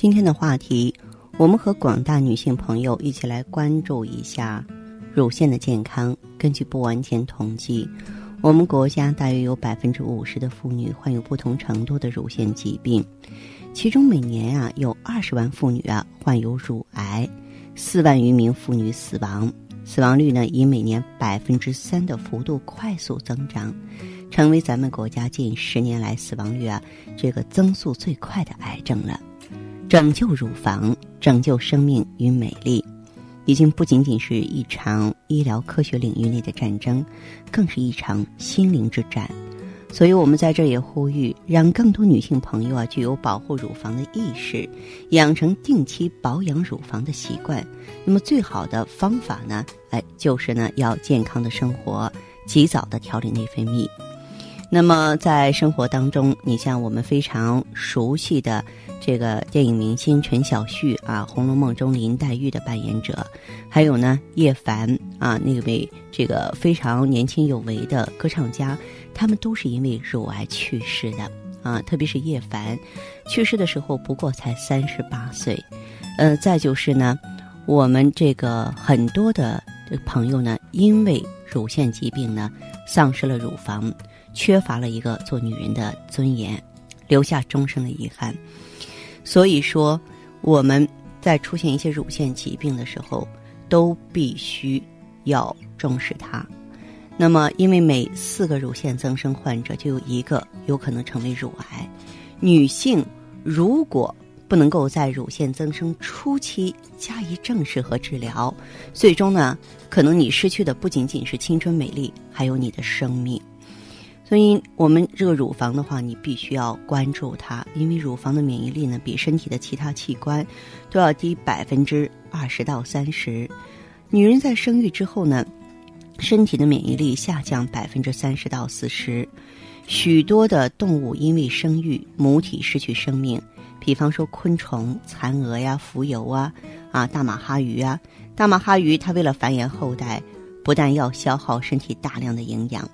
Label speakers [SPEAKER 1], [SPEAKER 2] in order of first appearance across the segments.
[SPEAKER 1] 今天的话题，我们和广大女性朋友一起来关注一下乳腺的健康。根据不完全统计。我们国家大约有百分之五十的妇女患有不同程度的乳腺疾病，其中每年啊有二十万妇女啊患有乳癌，四万余名妇女死亡，死亡率呢以每年百分之三的幅度快速增长，成为咱们国家近十年来死亡率啊这个增速最快的癌症了。拯救乳房，拯救生命与美丽。已经不仅仅是一场医疗科学领域内的战争，更是一场心灵之战。所以，我们在这也呼吁，让更多女性朋友啊具有保护乳房的意识，养成定期保养乳房的习惯。那么，最好的方法呢，哎，就是呢要健康的生活，及早的调理内分泌。那么，在生活当中，你像我们非常熟悉的这个电影明星陈小旭啊，《红楼梦》中林黛玉的扮演者，还有呢叶凡啊，那位这个非常年轻有为的歌唱家，他们都是因为乳癌去世的啊。特别是叶凡，去世的时候不过才三十八岁。呃，再就是呢，我们这个很多的朋友呢，因为乳腺疾病呢，丧失了乳房。缺乏了一个做女人的尊严，留下终生的遗憾。所以说，我们在出现一些乳腺疾病的时候，都必须要重视它。那么，因为每四个乳腺增生患者就有一个有可能成为乳癌。女性如果不能够在乳腺增生初期加以正视和治疗，最终呢，可能你失去的不仅仅是青春美丽，还有你的生命。所以，我们这个乳房的话，你必须要关注它，因为乳房的免疫力呢，比身体的其他器官都要低百分之二十到三十。女人在生育之后呢，身体的免疫力下降百分之三十到四十。许多的动物因为生育，母体失去生命，比方说昆虫、蚕蛾呀、蜉蝣啊、啊大马哈鱼啊。大马哈鱼它为了繁衍后代，不但要消耗身体大量的营养。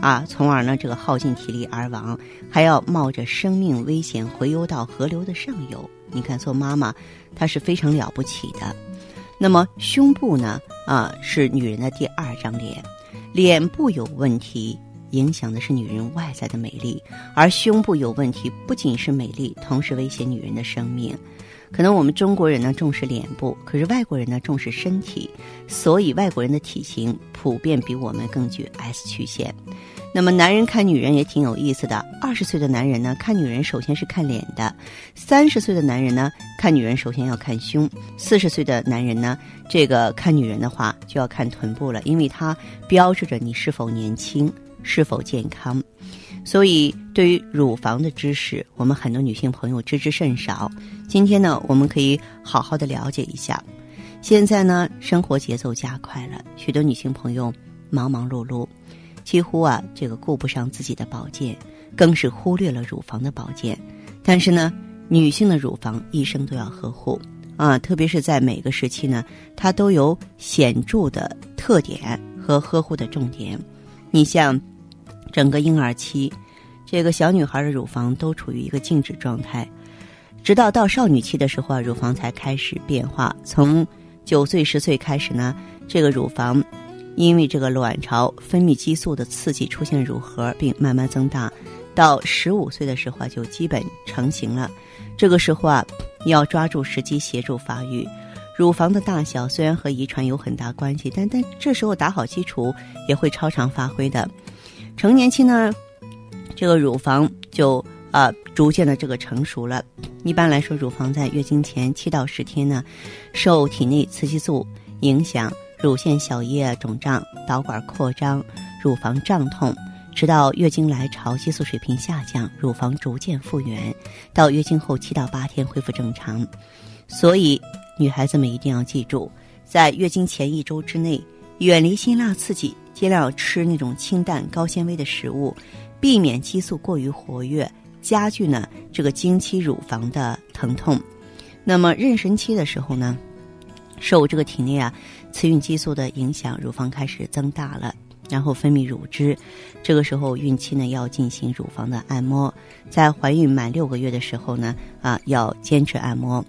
[SPEAKER 1] 啊，从而呢，这个耗尽体力而亡，还要冒着生命危险回游到河流的上游。你看，做妈妈，她是非常了不起的。那么，胸部呢？啊，是女人的第二张脸，脸部有问题，影响的是女人外在的美丽；而胸部有问题，不仅是美丽，同时威胁女人的生命。可能我们中国人呢重视脸部，可是外国人呢重视身体，所以外国人的体型普遍比我们更具 S 曲线。那么男人看女人也挺有意思的，二十岁的男人呢看女人首先是看脸的，三十岁的男人呢看女人首先要看胸，四十岁的男人呢这个看女人的话就要看臀部了，因为它标志着你是否年轻，是否健康。所以，对于乳房的知识，我们很多女性朋友知之甚少。今天呢，我们可以好好的了解一下。现在呢，生活节奏加快了，许多女性朋友忙忙碌碌，几乎啊，这个顾不上自己的保健，更是忽略了乳房的保健。但是呢，女性的乳房一生都要呵护啊，特别是在每个时期呢，它都有显著的特点和呵护的重点。你像。整个婴儿期，这个小女孩的乳房都处于一个静止状态，直到到少女期的时候啊，乳房才开始变化。从九岁、十岁开始呢，这个乳房因为这个卵巢分泌激素的刺激，出现乳核，并慢慢增大。到十五岁的时候啊，就基本成型了。这个时候啊，要抓住时机协助发育。乳房的大小虽然和遗传有很大关系，但但这时候打好基础也会超常发挥的。成年期呢，这个乳房就啊逐渐的这个成熟了。一般来说，乳房在月经前七到十天呢，受体内雌激素影响，乳腺小叶肿胀、导管扩张、乳房胀痛，直到月经来潮，激素水平下降，乳房逐渐复原，到月经后七到八天恢复正常。所以女孩子们一定要记住，在月经前一周之内，远离辛辣刺激，尽量吃那种清淡高纤维的食物，避免激素过于活跃，加剧呢这个经期乳房的疼痛。那么妊娠期的时候呢，受这个体内啊雌孕激素的影响，乳房开始增大了。然后分泌乳汁，这个时候孕期呢要进行乳房的按摩，在怀孕满六个月的时候呢啊要坚持按摩。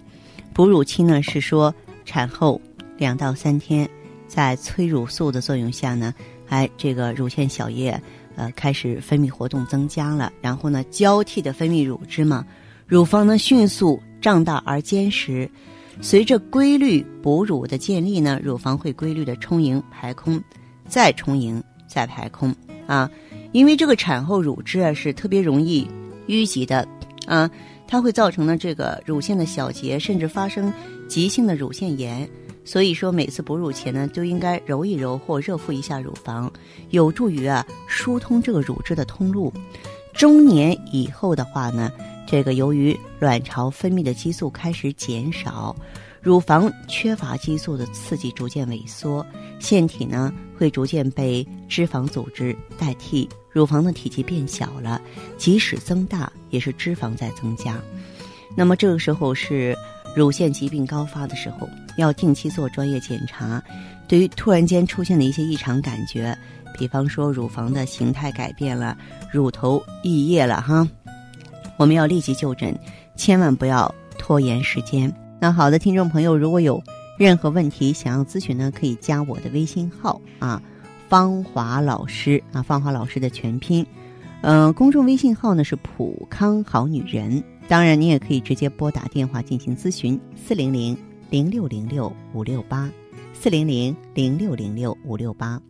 [SPEAKER 1] 哺乳期呢是说产后两到三天，在催乳素的作用下呢，哎这个乳腺小叶呃开始分泌活动增加了，然后呢交替的分泌乳汁嘛，乳房呢迅速胀大而坚实。随着规律哺乳的建立呢，乳房会规律的充盈排空，再充盈。再排空啊，因为这个产后乳汁啊是特别容易淤积的啊，它会造成呢这个乳腺的小结，甚至发生急性的乳腺炎。所以说每次哺乳前呢，都应该揉一揉或热敷一下乳房，有助于啊疏通这个乳汁的通路。中年以后的话呢，这个由于卵巢分泌的激素开始减少。乳房缺乏激素的刺激，逐渐萎缩，腺体呢会逐渐被脂肪组织代替，乳房的体积变小了，即使增大，也是脂肪在增加。那么这个时候是乳腺疾病高发的时候，要定期做专业检查。对于突然间出现的一些异常感觉，比方说乳房的形态改变了，乳头溢液了哈，我们要立即就诊，千万不要拖延时间。那好的，听众朋友，如果有任何问题想要咨询呢，可以加我的微信号啊，芳华老师啊，芳华老师的全拼，嗯，公众微信号呢是普康好女人。当然，你也可以直接拨打电话进行咨询，四零零零六零六五六八，四零零零六零六五六八。